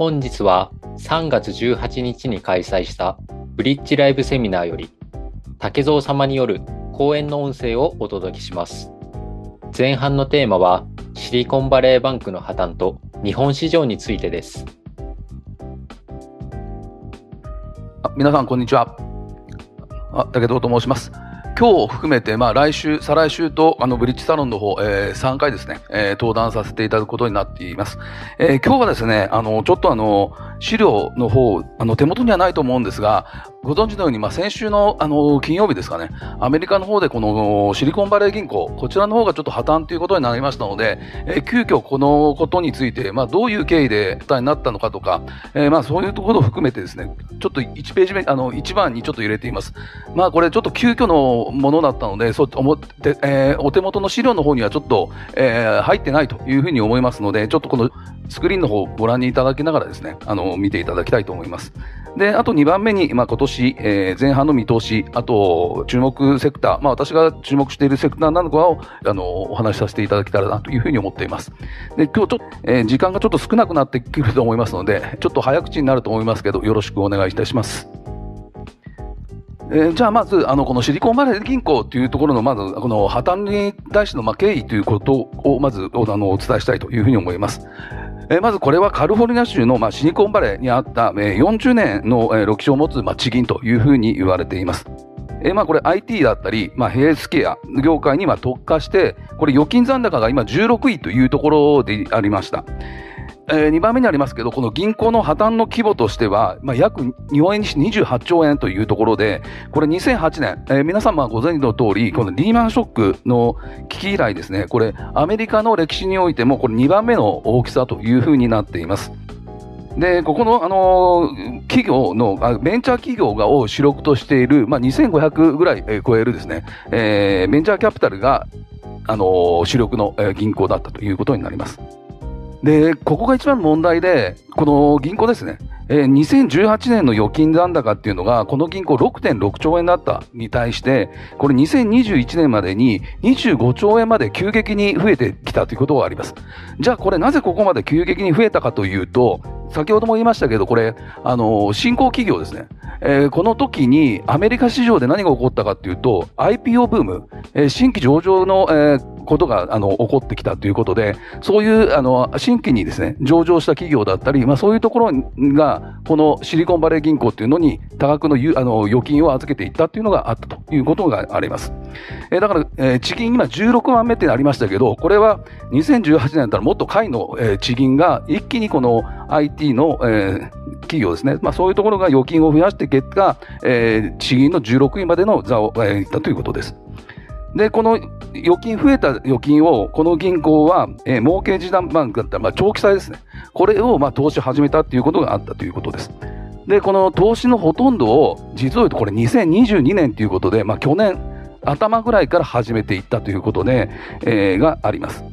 本日は3月18日に開催したブリッジライブセミナーより竹蔵様による講演の音声をお届けします。前半のテーマはシリコンバレーバンクの破綻と日本市場についてです。あ皆さん、こんにちは。あ、武藤と申します。今日を含めて、まあ、来週、再来週と、あの、ブリッジサロンの方、えー、3回ですね、えー、登壇させていただくことになっています。えー、今日はですね、あの、ちょっとあの、資料の方、あの、手元にはないと思うんですが、ご存知のように、まあ、先週の、あの、金曜日ですかね、アメリカの方でこのシリコンバレー銀行、こちらの方がちょっと破綻ということになりましたので、えー、急遽このことについて、まあ、どういう経緯で負担になったのかとか、えー、まあ、そういうところを含めてですね、ちょっと1ページ目、あの、1番にちょっと入れています。まあ、これちょっと急遽のものだったので、そう思って、えー、お手元の資料の方にはちょっと、えー、入ってないというふうに思いますので、ちょっとこのスクリーンの方をご覧いただきながらですね、あの、見ていただきたいと思います。で、あと2番目に、まあ、今年、えー、前半の見通し、あと、注目セクター、まあ、私が注目しているセクターなのかを、あの、お話しさせていただけたらなというふうに思っています。で、今日ちょっと、えー、時間がちょっと少なくなってくると思いますので、ちょっと早口になると思いますけど、よろしくお願いいたします。えー、じゃあまず、あの、このシリコンバレー銀行というところの、まず、この破綻に対しての、まあ、経緯ということを、まず、あの、お伝えしたいというふうに思います。え、まずこれはカリフォルニア州の、まあ、シニコンバレーにあった、えー、40年の、えー、歴史を持つ、まあ、地銀というふうに言われています。え、まあこれ IT だったり、まあ、ヘイスケア業界にま特化して、これ預金残高が今16位というところでありました。えー、2番目にありますけど、この銀行の破綻の規模としては、まあ、約日本円にして28兆円というところで、これ2008年、えー、皆様ご存知の通り、このリーマンショックの危機以来ですね、これアメリカの歴史においてもこれ2番目の大きさというふうになっています。で、ここの、あのー、企業の、あベンチャー企業がを主力としている、まあ、2500ぐらい、えー、超えるですね、えー、ベンチャーキャピタルが、あのー、主力の、えー、銀行だったということになります。で、ここが一番問題で、この銀行ですね。えー、2018年の預金残高っていうのが、この銀行6.6兆円だったに対して、これ2021年までに25兆円まで急激に増えてきたということがあります。じゃあこれなぜここまで急激に増えたかというと、先ほども言いましたけど、これ、あの、新興企業ですね。えー、この時にアメリカ市場で何が起こったかというと、IPO ブーム、えー、新規上場の、えー、ことが、あの、起こってきたということで、そういう、あの、新規にですね、上場した企業だったり、まあそういうところが、このシリコンバレー銀行っていうのに多額のあの預金を預けていったっていうのがあったということがあります。えー、だから、えー、地銀今16番目ってありましたけど、これは2018年だったらもっと下位の、えー、地銀が一気にこの IT の、えー、企業ですね。まあそういうところが預金を増やして結果、えー、地銀の16位までの座を、えー、いったということです。で、この預金、増えた預金を、この銀行は、えー、儲け時短バンクだったら、まあ、長期債ですね。これを、まあ、投資を始めたということがあったということです。で、この投資のほとんどを、実を言うとこれ2022年ということで、まあ、去年頭ぐらいから始めていったということで、えー、があります。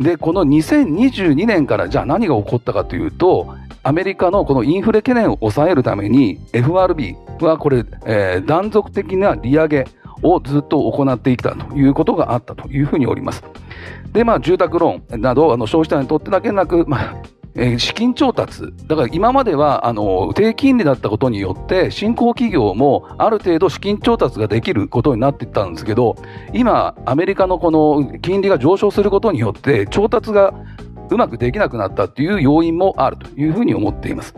で、この2022年からじゃあ何が起こったかというと、アメリカのこのインフレ懸念を抑えるために FRB はこれ、えー、断続的な利上げをずっと行っていたということがあったというふうにおります。で、まあ、住宅ローンなど、あの、消費者にとってだけなく、まあ、えー、資金調達。だから今までは、あの、低金利だったことによって、新興企業もある程度資金調達ができることになっていったんですけど、今、アメリカのこの金利が上昇することによって、調達がうまくできなくなったという要因もあるというふうに思っています。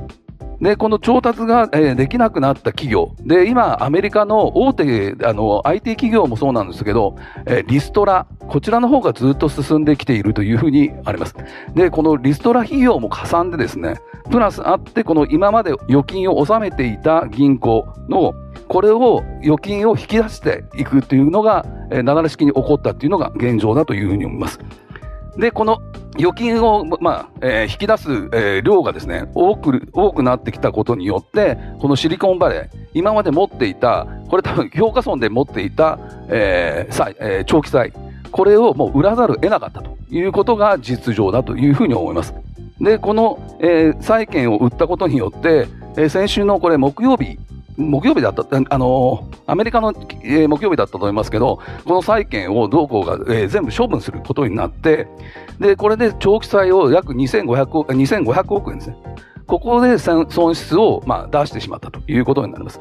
で、この調達が、えー、できなくなった企業。で、今、アメリカの大手、あの、IT 企業もそうなんですけど、えー、リストラ。こちらの方がずっと進んできているというふうにあります。で、このリストラ費用もかさんでですね、プラスあって、この今まで預金を納めていた銀行の、これを、預金を引き出していくというのが、えー、流れ式に起こったというのが現状だというふうに思います。で、この預金を、まあえー、引き出す、えー、量がですね、多く、多くなってきたことによって、このシリコンバレー、今まで持っていた、これ多分評価損で持っていた、えー債えー、長期債、これをもう売らざるを得なかったということが実情だというふうに思います。で、この、えー、債券を売ったことによって、えー、先週のこれ木曜日木曜日だった、あの、アメリカの、えー、木曜日だったと思いますけど、この債券を同行が、えー、全部処分することになって、で、これで長期債を約2500億、2500億円ですね。ここで損失を、まあ、出してしまったということになります。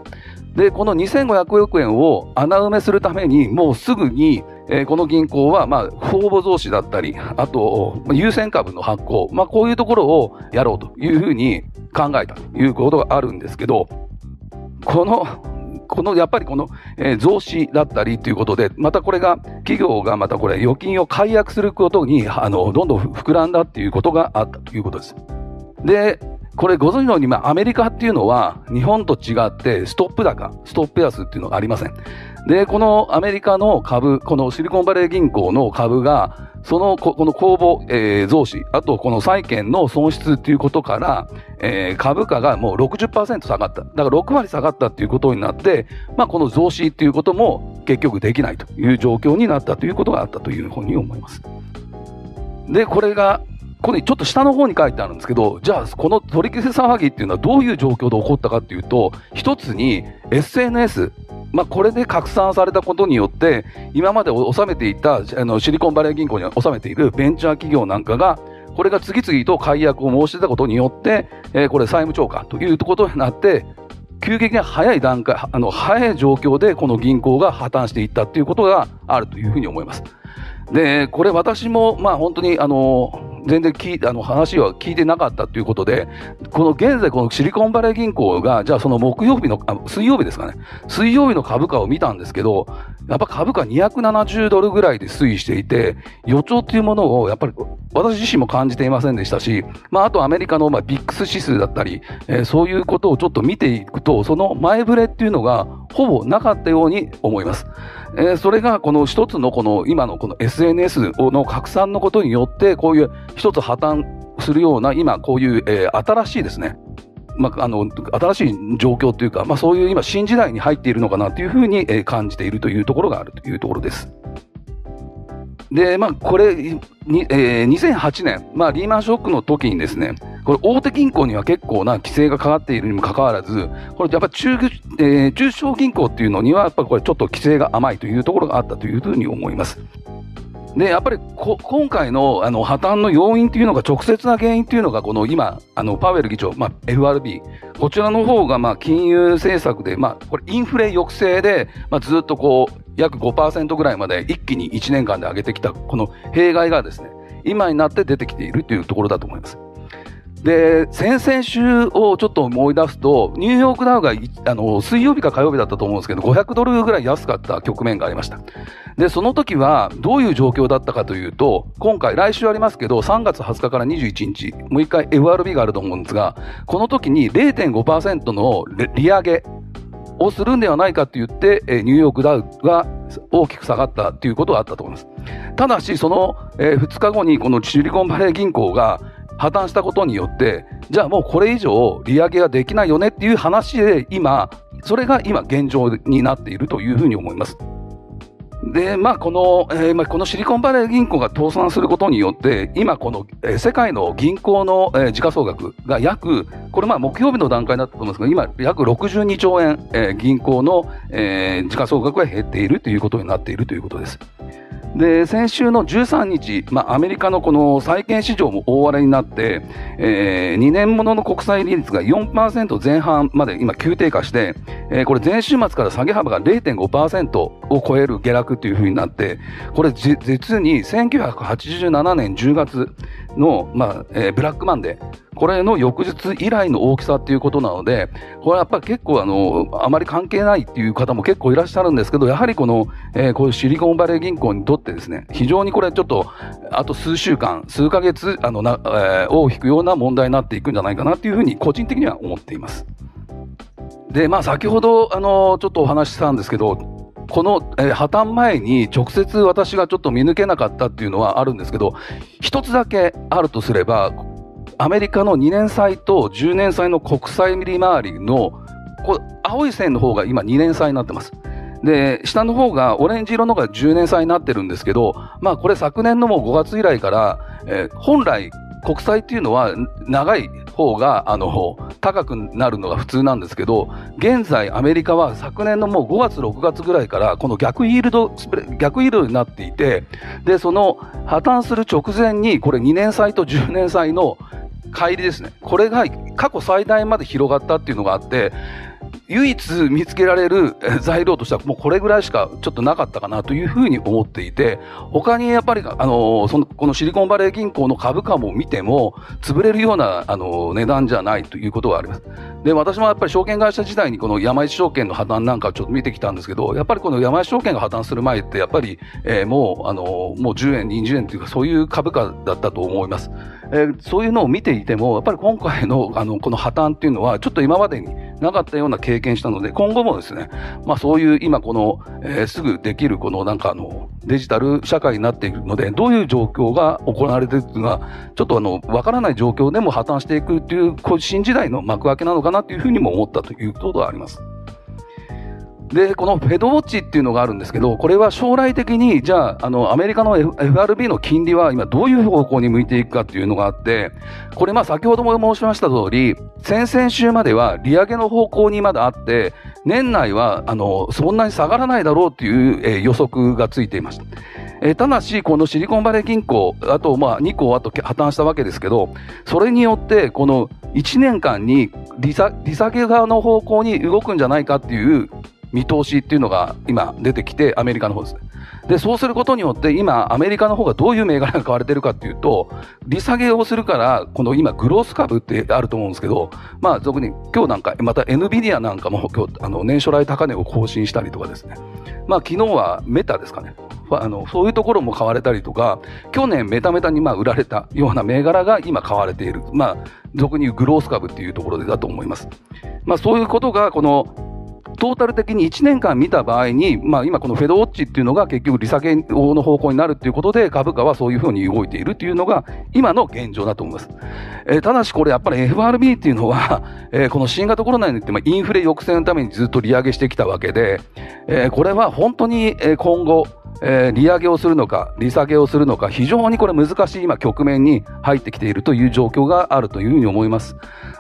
で、この2500億円を穴埋めするために、もうすぐに、えー、この銀行は、まあ、公募増資だったり、あと、優先株の発行、まあ、こういうところをやろうというふうに考えたということがあるんですけど、この、このやっぱりこの、えー、増資だったりということで、またこれが、企業がまたこれ、預金を解約することに、あの、どんどん膨らんだっていうことがあったということです。で、これご存知のように、まあ、アメリカっていうのは、日本と違って、ストップ高、ストップ安っていうのがありません。で、このアメリカの株、このシリコンバレー銀行の株が、その、ここの公募、えー、増資、あとこの債券の損失っていうことから、えー、株価がもう60%下がった。だから6割下がったっていうことになって、まあこの増資っていうことも結局できないという状況になったということがあったというふうに思います。で、これが、このちょっと下の方に書いてあるんですけど、じゃあこの取り消せ騒ぎっていうのはどういう状況で起こったかっていうと、一つに SNS、まあ、これで拡散されたことによって、今まで納めていたあのシリコンバレー銀行に納めているベンチャー企業なんかが、これが次々と解約を申し出たことによって、えー、これ債務超過ということになって、急激に早い段階、あの、早い状況でこの銀行が破綻していったということがあるというふうに思います。で、これ私も、まあ本当に、あの、全然聞いあの話は聞いてなかったということで、この現在、このシリコンバレー銀行が、じゃあその木曜日の、あ水曜日ですかね、水曜日の株価を見たんですけど、やっぱ株価270ドルぐらいで推移していて、予兆っていうものをやっぱり私自身も感じていませんでしたし、まああとアメリカのまあビックス指数だったり、えー、そういうことをちょっと見ていくと、その前触れっていうのがほぼなかったように思います。えー、それがこの一つのこの今のこの SNS の拡散のことによって、こういう一つ破綻するような今こういう、えー、新しいですね、まあ、あの、新しい状況というか、まあそういう今新時代に入っているのかなというふうに、えー、感じているというところがあるというところです。で、まあ、これ、にえー、2008年、まあ、リーマンショックの時にですね、これ、大手銀行には結構な規制がかかっているにもかかわらず、これ、やっぱ中、えー、中小銀行っていうのには、やっぱりこれ、ちょっと規制が甘いというところがあったというふうに思います。で、やっぱりこ今回のあの破綻の要因というのが直接な原因というのがこの今、あのパウエル議長、まあ、FRB、こちらの方がまあ金融政策で、まあ、これインフレ抑制で、まあ、ずっとこう約5%ぐらいまで一気に1年間で上げてきたこの弊害がですね、今になって出てきているというところだと思います。で、先々週をちょっと思い出すと、ニューヨークダウがあの水曜日か火曜日だったと思うんですけど、500ドルぐらい安かった局面がありました。で、その時はどういう状況だったかというと、今回、来週ありますけど、3月20日から21日、もう一回 FRB があると思うんですが、この時に0.5%の利上げをするんではないかと言って、ニューヨークダウが大きく下がったということがあったと思います。ただし、その2日後にこのシリコンバレー銀行が破綻したことによって、じゃあもうこれ以上利上げができないよねっていう話で今、それが今現状になっているというふうに思います。で、まあ、この、えー、まあ、このシリコンバレー銀行が倒産することによって、今、この、えー、世界の銀行の、えー、時価総額が約、これまあ、木曜日の段階だったと思うんですけど、今、約62兆円、えー、銀行の、えー、時価総額が減っているということになっているということです。で、先週の13日、まあ、アメリカのこの債券市場も大荒れになって、えー、2年ものの国債利率が4%前半まで今急低下して、えー、これ前週末から下げ幅が0.5%を超える下落というふうになって、これ実に1987年10月の、まあ、えー、ブラックマンデー、これの翌日以来の大きさっていうことなので、これはやっぱり結構あの、あまり関係ないっていう方も結構いらっしゃるんですけど、やはりこの、えー、こういうシリコンバレー銀行にとってですね、非常にこれちょっと、あと数週間、数ヶ月、あの、な、えー、尾を引くような問題になっていくんじゃないかなっていうふうに個人的には思っています。で、まあ先ほど、あの、ちょっとお話ししたんですけど、この、えー、破綻前に直接私がちょっと見抜けなかったっていうのはあるんですけど、一つだけあるとすれば、アメリカの2年債と10年債の国債利回りの、こ青い線の方が今2年債になってます。で、下の方がオレンジ色のが10年債になってるんですけど、まあこれ昨年のもう5月以来から、えー、本来国債っていうのは長い方が、あの、高くなるのが普通なんですけど、現在アメリカは昨年のもう5月、6月ぐらいから、この逆イールド、逆イールドになっていて、で、その破綻する直前に、これ2年債と10年債の乖離ですね。これが過去最大まで広がったっていうのがあって、唯一見つけられる材料としてはもうこれぐらいしかちょっとなかったかなというふうに思っていて、他にやっぱり、あの、その、このシリコンバレー銀行の株価も見ても、潰れるような、あの、値段じゃないということがあります。で、私もやっぱり証券会社時代にこの山一証券の破綻なんかちょっと見てきたんですけど、やっぱりこの山一証券が破綻する前って、やっぱり、えー、もう、あの、もう10円、20円というか、そういう株価だったと思います。えー、そういうのを見ていても、やっぱり今回の、あの、この破綻っていうのは、ちょっと今までになかったような経験したので、今後もですね、まあそういう今この、えー、すぐできるこのなんかあの、デジタル社会になっているので、どういう状況が行われているのが、ちょっとあの、わからない状況でも破綻していくという、こう新時代の幕開けなのかなというふうにも思ったということがあります。で、このフェドウォッチっていうのがあるんですけど、これは将来的に、じゃあ、あの、アメリカの FRB の金利は今どういう方向に向いていくかっていうのがあって、これまあ先ほども申しました通り、先々週までは利上げの方向にまだあって、年内は、あの、そんなに下がらないだろうっていう、えー、予測がついていました。えー、ただし、このシリコンバレー銀行、あと、まあ、2個あと破綻したわけですけど、それによって、この1年間に利下げ側の方向に動くんじゃないかっていう見通しっていうのが今出てきて、アメリカの方ですね。で、そうすることによって、今、アメリカの方がどういう銘柄が買われてるかっていうと、利下げをするから、この今、グロース株ってあると思うんですけど、まあ、俗に、今日なんか、また NVIDIA なんかも今日、あの、年初来高値を更新したりとかですね。まあ、昨日はメタですかね。あの、そういうところも買われたりとか、去年メタメタにま売られたような銘柄が今買われている。まあ、俗に言うグロース株っていうところでだと思います。まあ、そういうことが、この、トータル的に1年間見た場合に、まあ、今このフェドウォッチっていうのが結局利下げの方向になるっていうことで株価はそういうふうに動いているっていうのが今の現状だと思います。えー、ただしこれやっぱり FRB っていうのは、えー、この新型コロナによってまあインフレ抑制のためにずっと利上げしてきたわけで、えー、これは本当に今後、えー、利上げをするのか、利下げをするのか、非常にこれ難しい今局面に入ってきているという状況があるというふうに思います。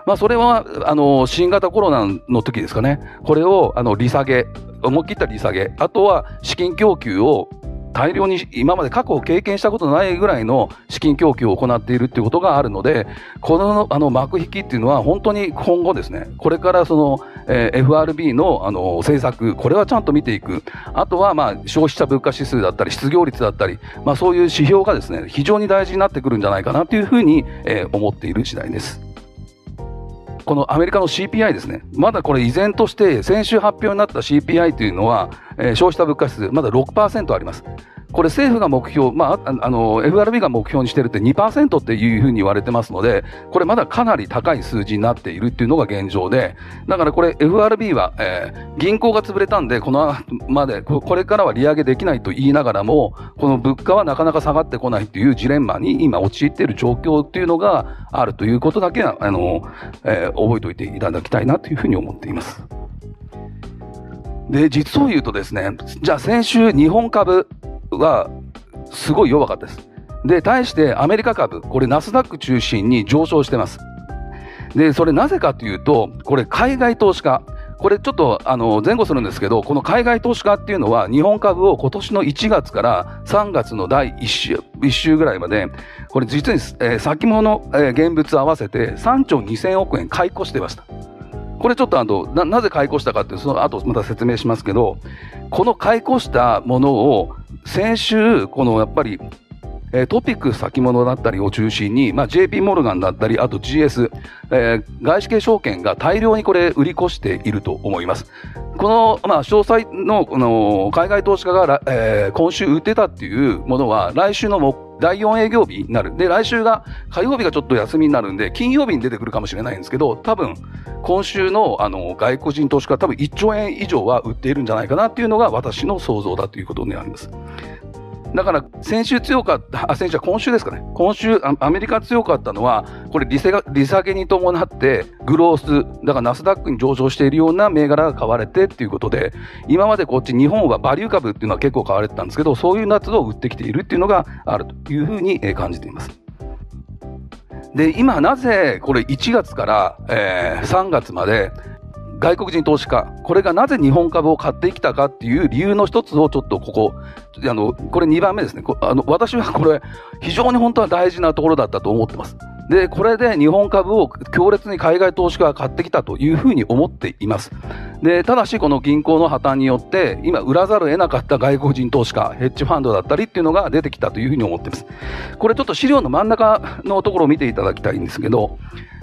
まあ、それは、あの、新型コロナの時ですかね。これを、あの、利下げ、思い切った利下げ、あとは資金供給を大量に今まで過去を経験したことないぐらいの資金供給を行っているっていうことがあるので、このあの幕引きっていうのは本当に今後ですね、これからその、えー、FRB のあの政策、これはちゃんと見ていく。あとはまあ消費者物価指数だったり失業率だったり、まあそういう指標がですね、非常に大事になってくるんじゃないかなというふうに、えー、思っている次第です。このアメリカの CPI ですね。まだこれ依然として先週発表になった CPI というのは、えー、消費者物価指数まだ6%あります。これ政府が目標、まあ、あの、FRB が目標にしてるって2%っていうふうに言われてますので、これまだかなり高い数字になっているっていうのが現状で、だからこれ FRB は、えー、銀行が潰れたんで、このまで、これからは利上げできないと言いながらも、この物価はなかなか下がってこないっていうジレンマに今陥っている状況っていうのがあるということだけは、あの、えー、覚えておいていただきたいなというふうに思っています。で、実を言うとですね、じゃあ先週日本株はすごい弱かったです。で、対してアメリカ株、これナスダック中心に上昇してます。で、それなぜかというと、これ海外投資家、これちょっとあの前後するんですけど、この海外投資家っていうのは日本株を今年の1月から3月の第1週 ,1 週ぐらいまで、これ実に、えー、先物、えー、現物合わせて3兆2000億円買い越してました。これちょっとあのななぜ解雇したかっていうその後また説明しますけど、この解雇したものを先週、このやっぱり、えトピック先物だったりを中心に、まあ、JP モルガンだったり、あと GS、えー、外資系証券が大量にこれ売り越していると思います。この、まあ、詳細の、この、海外投資家が、えー、今週売ってたっていうものは、来週の第4営業日になる。で、来週が、火曜日がちょっと休みになるんで、金曜日に出てくるかもしれないんですけど、多分、今週の、あの、外国人投資家多分1兆円以上は売っているんじゃないかなっていうのが私の想像だということになります。だから先週強かった、あ、先週は今週ですかね。今週アメリカ強かったのは、これ利下利下げに伴ってグロース、だからナスダックに上昇しているような銘柄が買われてっていうことで、今までこっち日本はバリュー株っていうのは結構買われてたんですけど、そういう夏を売ってきているっていうのがあるというふうに感じています。で、今なぜこれ1月から、えー、3月まで外国人投資家、これがなぜ日本株を買ってきたかっていう理由の一つをちょっとここ、あの、これ2番目ですね。あの、私はこれ非常に本当は大事なところだったと思ってます。で、これで日本株を強烈に海外投資家が買ってきたというふうに思っています。で、ただしこの銀行の破綻によって、今売らざるを得なかった外国人投資家、ヘッジファンドだったりっていうのが出てきたというふうに思っています。これちょっと資料の真ん中のところを見ていただきたいんですけど、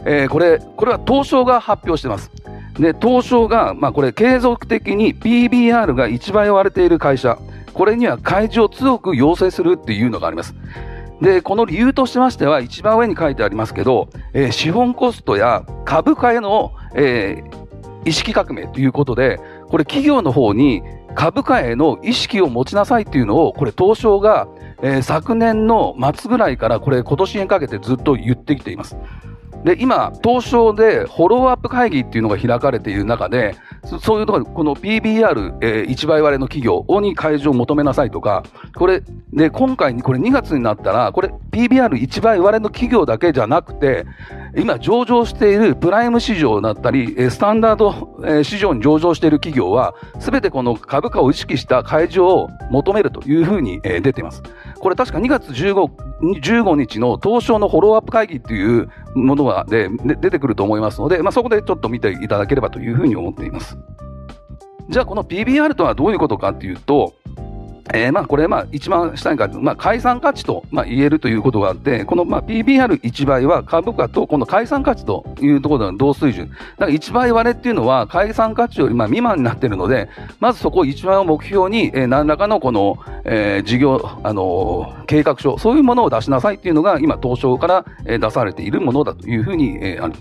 えー、これ、これは東証が発表してます。で、東証が、まあこれ継続的に PBR が1倍割れている会社、これには開示を強く要請するっていうのがあります。で、この理由としましては、一番上に書いてありますけど、えー、資本コストや株価への、えー、意識革命ということで、これ企業の方に株価への意識を持ちなさいっていうのを、これ東証が、えー、昨年の末ぐらいからこれ今年にかけてずっと言ってきています。で、今、東証でフォローアップ会議っていうのが開かれている中で、そういうところ、この PBR、えー、1倍割れの企業に開示を求めなさいとか、これ、で、今回これ2月になったら、これ PBR1 倍割れの企業だけじゃなくて、今上場しているプライム市場だったり、スタンダード市場に上場している企業は、すべてこの株価を意識した開示を求めるというふうに出ています。これ確か2月 15, 15日の東証のフォローアップ会議っていうものがで出てくると思いますので、まあ、そこでちょっと見ていただければというふうに思っています。じゃあこの PBR とはどういうことかっていうと、えー、まあこれ、まあ一番下に書いてまあ解散価値とまあ言えるということがあって、このまあ PBR1 倍は株価とこの解散価値というところでの同水準。だから1倍割れっていうのは解散価値よりまあ未満になっているので、まずそこを1倍を目標に、えー、何らかのこの、えー、事業、あのー、計画書、そういうものを出しなさいっていうのが今東証から、出されているものだというふうに、えー、ある。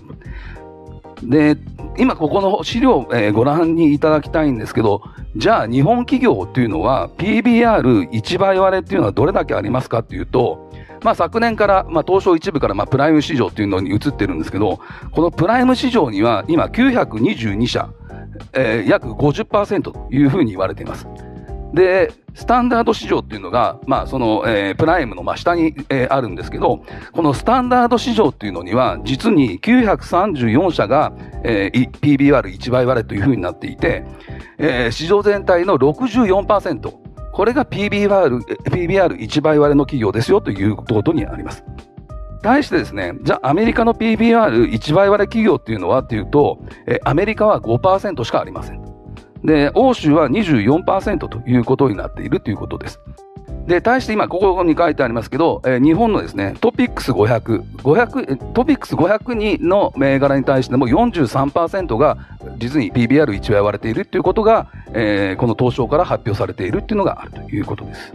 で、今ここの資料を、えー、ご覧にいただきたいんですけど、じゃあ日本企業っていうのは PBR1 倍割れっていうのはどれだけありますかっていうと、まあ昨年から、まあ東証一部からまあプライム市場っていうのに移ってるんですけど、このプライム市場には今922社、えー、約50%というふうに言われています。で、スタンダード市場っていうのが、まあ、その、えー、プライムの真下に、えー、あるんですけど、このスタンダード市場っていうのには、実に934社が、えー、PBR1 倍割れというふうになっていて、えー、市場全体の64%、これが PBR、PBR1 倍割れの企業ですよということになります。対してですね、じゃあアメリカの PBR1 倍割れ企業っていうのはっていうと、えー、アメリカは5%しかありません。で、欧州は24%ということになっているということです。で、対して今、ここに書いてありますけど、えー、日本のですね、トピックス500、500、トピックス500にの銘柄に対しても43%が実に PBR1 倍割れているということが、えー、この東証から発表されているというのがあるということです。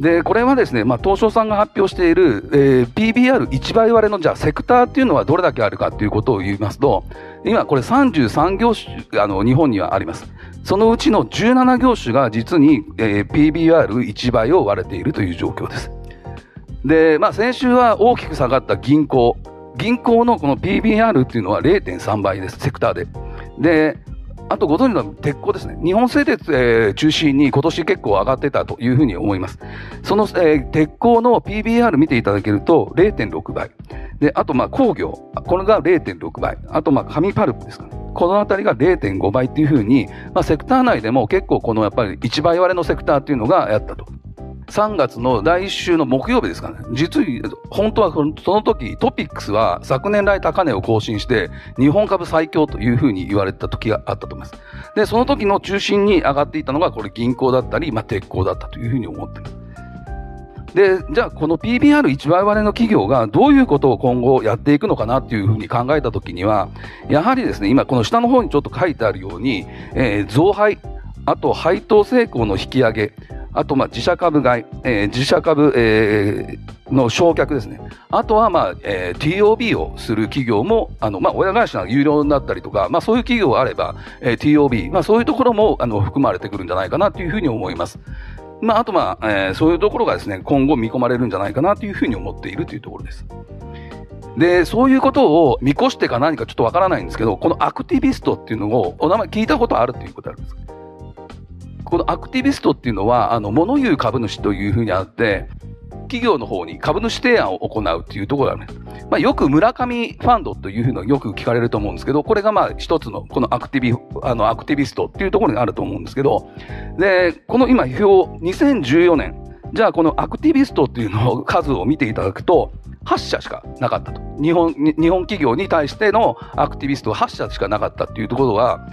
で、これはですね、まあ、東証さんが発表している、えー、PBR1 倍割れのじゃあセクターっていうのはどれだけあるかということを言いますと、今これ33業種、あの、日本にはあります。そのうちの17業種が実に、えー、PBR1 倍を割れているという状況です。で、まあ、先週は大きく下がった銀行。銀行のこの PBR っていうのは0.3倍です、セクターで。で、あとご存知の鉄鋼ですね。日本製鉄、えー、中心に今年結構上がってたというふうに思います。その、えー、鉄鋼の PBR 見ていただけると0.6倍。で、あとまあ工業。これが0.6倍。あとまあ紙パルプですかね。このあたりが0.5倍っていうふうに、まあ、セクター内でも結構このやっぱり1倍割れのセクターっていうのがやったと。3月の来週の木曜日ですかね。実に、本当はその時トピックスは昨年来高値を更新して日本株最強というふうに言われた時があったと思います。で、その時の中心に上がっていたのがこれ銀行だったり、まあ、鉄鋼だったというふうに思っています。で、じゃあこの PBR1 倍割れの企業がどういうことを今後やっていくのかなっていうふうに考えたときには、やはりですね、今この下の方にちょっと書いてあるように、えー、増配、あと配当成功の引き上げ、あと、まあ、自社株買い、えー、自社株、えー、の焼却ですね。あとは、まあ、えー、TOB をする企業も、あの、まあ、親会社が有料になったりとか、まあ、そういう企業があれば、えー、TOB、まあ、そういうところも、あの、含まれてくるんじゃないかなというふうに思います。まあ、あと、まあ、えー、そういうところがですね、今後見込まれるんじゃないかなというふうに思っているというところです。で、そういうことを見越してか何かちょっとわからないんですけど、このアクティビストっていうのを、お名前聞いたことあるということあるんですか？このアクティビストっていうのは、あの、物言う株主というふうにあって、企業の方に株主提案を行うっていうところがね、まあ、よく村上ファンドというのをよく聞かれると思うんですけど、これがまあ一つのこのアクティビ、あのアクティビストっていうところにあると思うんですけど、で、この今表、2014年、じゃあこのアクティビストっていうのを数を見ていただくと、8社しかなかったと。日本、日本企業に対してのアクティビスト8社しかなかったっていうところは、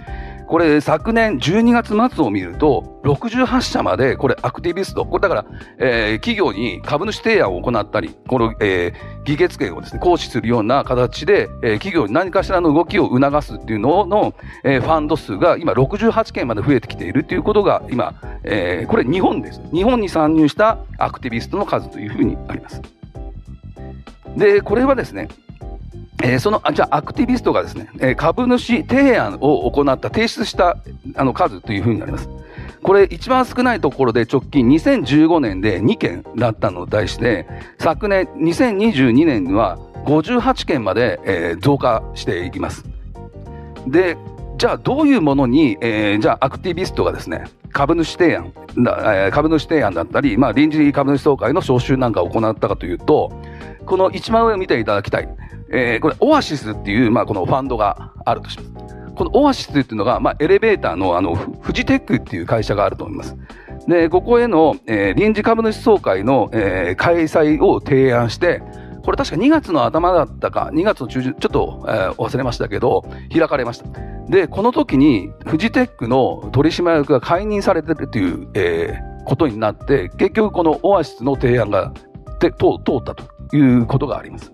これ昨年12月末を見ると、68社までこれアクティビスト、これだから、えー、企業に株主提案を行ったり、この、えー、議決権をですね、行使するような形で、えー、企業に何かしらの動きを促すっていうのの、えー、ファンド数が今68件まで増えてきているということが今、えー、これ日本です。日本に参入したアクティビストの数というふうにあります。で、これはですね、えー、その、じゃあ、アクティビストがですね、えー、株主提案を行った、提出したあの数というふうになります。これ、一番少ないところで直近2015年で2件だったのに対して、昨年2022年には58件まで、えー、増加していきます。で、じゃあどういうものに、えー、じゃあアクティビストがですね、株主提案、だ株主提案だったり、まあ、臨時株主総会の招集なんかを行ったかというと、この一番上を見ていただきたい。えー、これ、オアシスっていう、まあ、このファンドがあるとします。このオアシスっていうのが、まあ、エレベーターの、あの、フジテックっていう会社があると思います。で、ここへの、えー、臨時株主総会の、えー、開催を提案して、これ確か2月の頭だったか、2月の中旬、ちょっと、えー、忘れましたけど、開かれました。で、この時に、フジテックの取締役が解任されてるという、えー、ことになって、結局このオアシスの提案が通ったということがあります。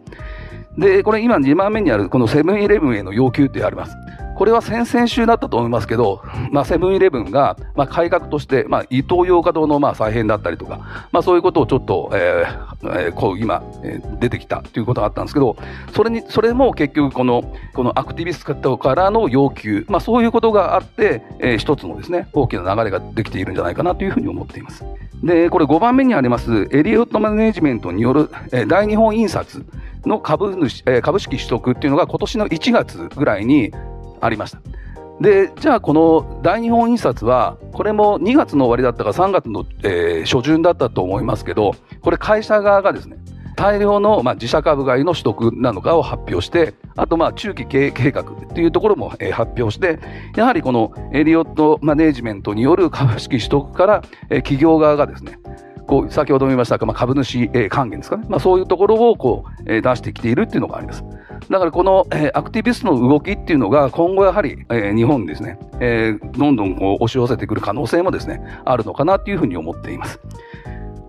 で、これ今2番目にあるこのセブンイレブンへの要求ってあります。これは先々週だったと思いますけど、まあ、セブンイレブンが、まあ、改革として、まあ、イトーヨーカ堂の、まあ、再編だったりとか、まあ、そういうことをちょっと、えーえー、こう、今、えー、出てきたということがあったんですけど、それに、それも結局、この、このアクティビストからの要求、まあ、そういうことがあって、えー、一つのですね、大きな流れができているんじゃないかなというふうに思っています。で、これ5番目にあります、エリオットマネジメントによる、えー、大日本印刷の株主、えー、株式取得っていうのが今年の1月ぐらいに、ありました。で、じゃあこの大日本印刷は、これも2月の終わりだったか3月の、えー、初旬だったと思いますけど、これ会社側がですね、大量の、まあ、自社株買いの取得なのかを発表して、あと、まあ、中期経営計画というところも、えー、発表して、やはりこのエリオットマネジメントによる 株式取得から、えー、企業側がですね、こう先ほども言いましたが、まあ、株主、えー、還元ですかね、まあ、そういうところをこう、えー、出してきているっていうのがあります。だからこの、えー、アクティビストの動きっていうのが今後やはり、えー、日本にですね、えー、どんどんこう押し寄せてくる可能性もですね、あるのかなっていうふうに思っています。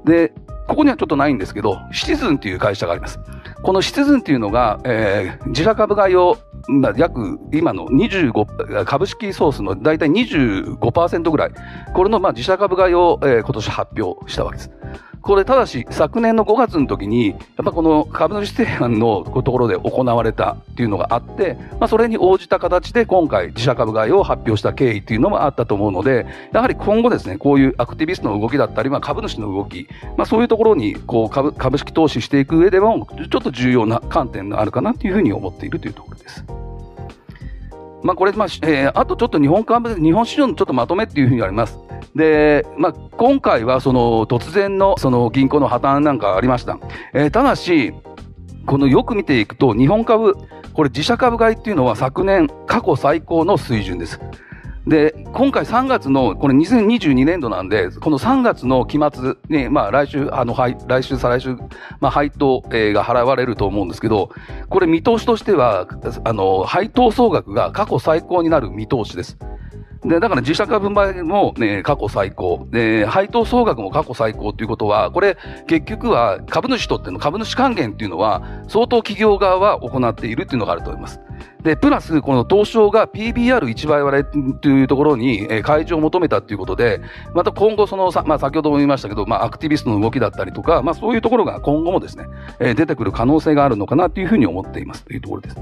で、ここにはちょっとないんですけど、シティズンという会社があります。このシティズンっていうのが、えー、自社株買いを、約今の25、株式ソースの大体25%ぐらい、これのまあ自社株買いを、えー、今年発表したわけです。これ、ただし、昨年の5月の時に、やっぱこの株主提案のところで行われたっていうのがあって、まあ、それに応じた形で今回自社株買いを発表した経緯っていうのもあったと思うので、やはり今後ですね、こういうアクティビストの動きだったり、まあ、株主の動き、まあ、そういうところにこう株株式投資していく上でも、ちょっと重要な観点があるかなというふうに思っているというところです。まあ、これ、まあえー、あとちょっと日本株、日本市場のちょっとまとめっていうふうにあります。で、まあ、今回はその突然のその銀行の破綻なんかありました。えー、ただし、このよく見ていくと、日本株、これ自社株買いっていうのは昨年過去最高の水準です。で、今回3月の、これ2022年度なんで、この3月の期末に、まあ来週、あの、来週、再来週、まあ配当、が払われると思うんですけど、これ見通しとしては、あの、配当総額が過去最高になる見通しです。で、だから自社株買もね、過去最高。で、配当総額も過去最高っていうことは、これ、結局は株主とっての株主還元っていうのは、相当企業側は行っているっていうのがあると思います。で、プラス、この東証が PBR1 倍割れというところに、えー、開示を求めたということで、また今後その、まあ、先ほども言いましたけど、まあ、アクティビストの動きだったりとか、まあ、そういうところが今後もですね、え、出てくる可能性があるのかなというふうに思っていますというところです。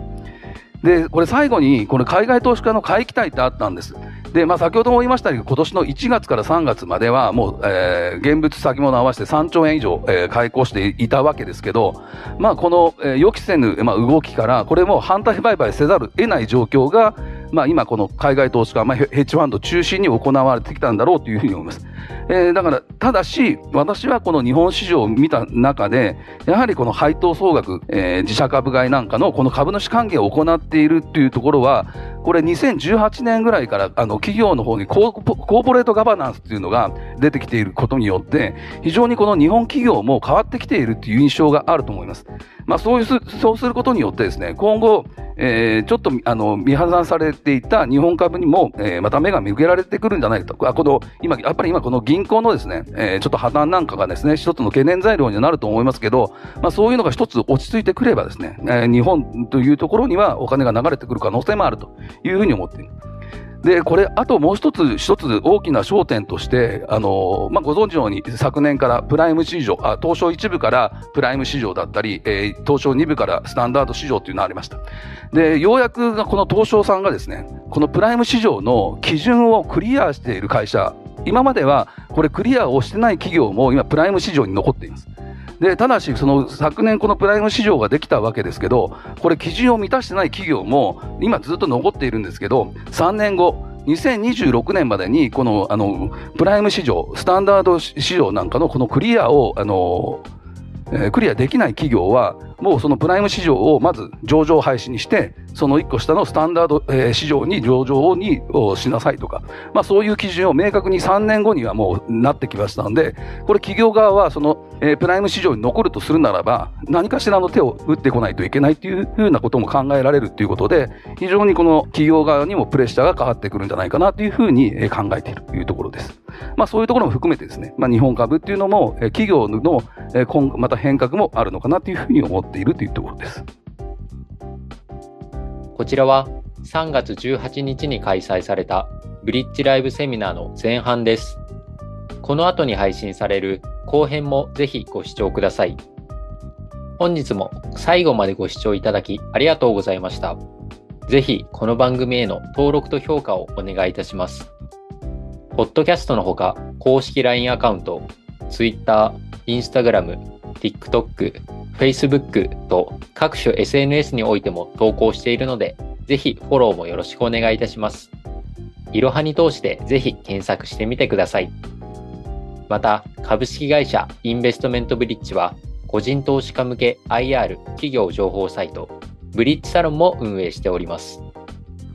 で、これ最後に、これ海外投資家の買い期待ってあったんです。で、まあ先ほども言いましたけど、今年の1月から3月までは、もう、えー、現物先物合わせて3兆円以上、えー、買い越していたわけですけど、まあこの、えー、予期せぬ、まあ、動きから、これも反対売買せざるを得ない状況が、まあ今この海外投資家、まあヘッジファンド中心に行われてきたんだろうというふうに思います。えー、だから、ただし、私はこの日本市場を見た中で、やはりこの配当総額、えー、自社株買いなんかのこの株主還元を行っているっていうところは、これ2018年ぐらいからあの企業の方にコーポレートガバナンスっていうのが出てきていることによって、非常にこの日本企業も変わってきているっていう印象があると思います。まあそういう、そうすることによってですね、今後、えー、ちょっとあの見破産されていた日本株にも、えー、また目が向けられてくるんじゃないかと。あこの今、やっぱり今このの銀行のですね、えー、ちょっと破綻なんかがですね、一つの懸念材料になると思いますけど、まあそういうのが一つ落ち着いてくればですね、えー、日本というところにはお金が流れてくる可能性もあるというふうに思っている。で、これ、あともう一つ、一つ大きな焦点として、あの、まあ、ご存知のように、昨年からプライム市場、あ、東証一部からプライム市場だったり、えー、東証二部からスタンダード市場っていうのがありました。で、ようやくこの東証さんがですね、このプライム市場の基準をクリアしている会社、今まではこれクリアをしてない企業も今プライム市場に残っています。でただし、その昨年、このプライム市場ができたわけですけど、これ、基準を満たしてない企業も今ずっと残っているんですけど、3年後、2026年までに、このあのプライム市場、スタンダード市場なんかのこのクリアをあのえ、クリアできない企業は、もうそのプライム市場をまず上場廃止にして、その1個下のスタンダード、え、市場に上場にをしなさいとか、まあそういう基準を明確に3年後にはもうなってきましたので、これ企業側はその、え、プライム市場に残るとするならば、何かしらの手を打ってこないといけないというふうなことも考えられるということで、非常にこの企業側にもプレッシャーがかかってくるんじゃないかなというふうに考えているというところです。まあそういうところも含めてですね、まあ日本株っていうのも、え企業のえ今また変革もあるのかなというふうに思っているというところです。こちらは3月18日に開催されたブリッジライブセミナーの前半です。この後に配信される後編もぜひご視聴ください。本日も最後までご視聴いただきありがとうございました。ぜひこの番組への登録と評価をお願いいたします。ポッドキャストのほか公式 LINE アカウント、Twitter、Instagram、TikTok、Facebook と各種 SNS においても投稿しているので、ぜひフォローもよろしくお願いいたします。いろはに通してぜひ検索してみてください。また、株式会社インベストメントブリッジは、個人投資家向け IR 企業情報サイト、ブリッジサロンも運営しております。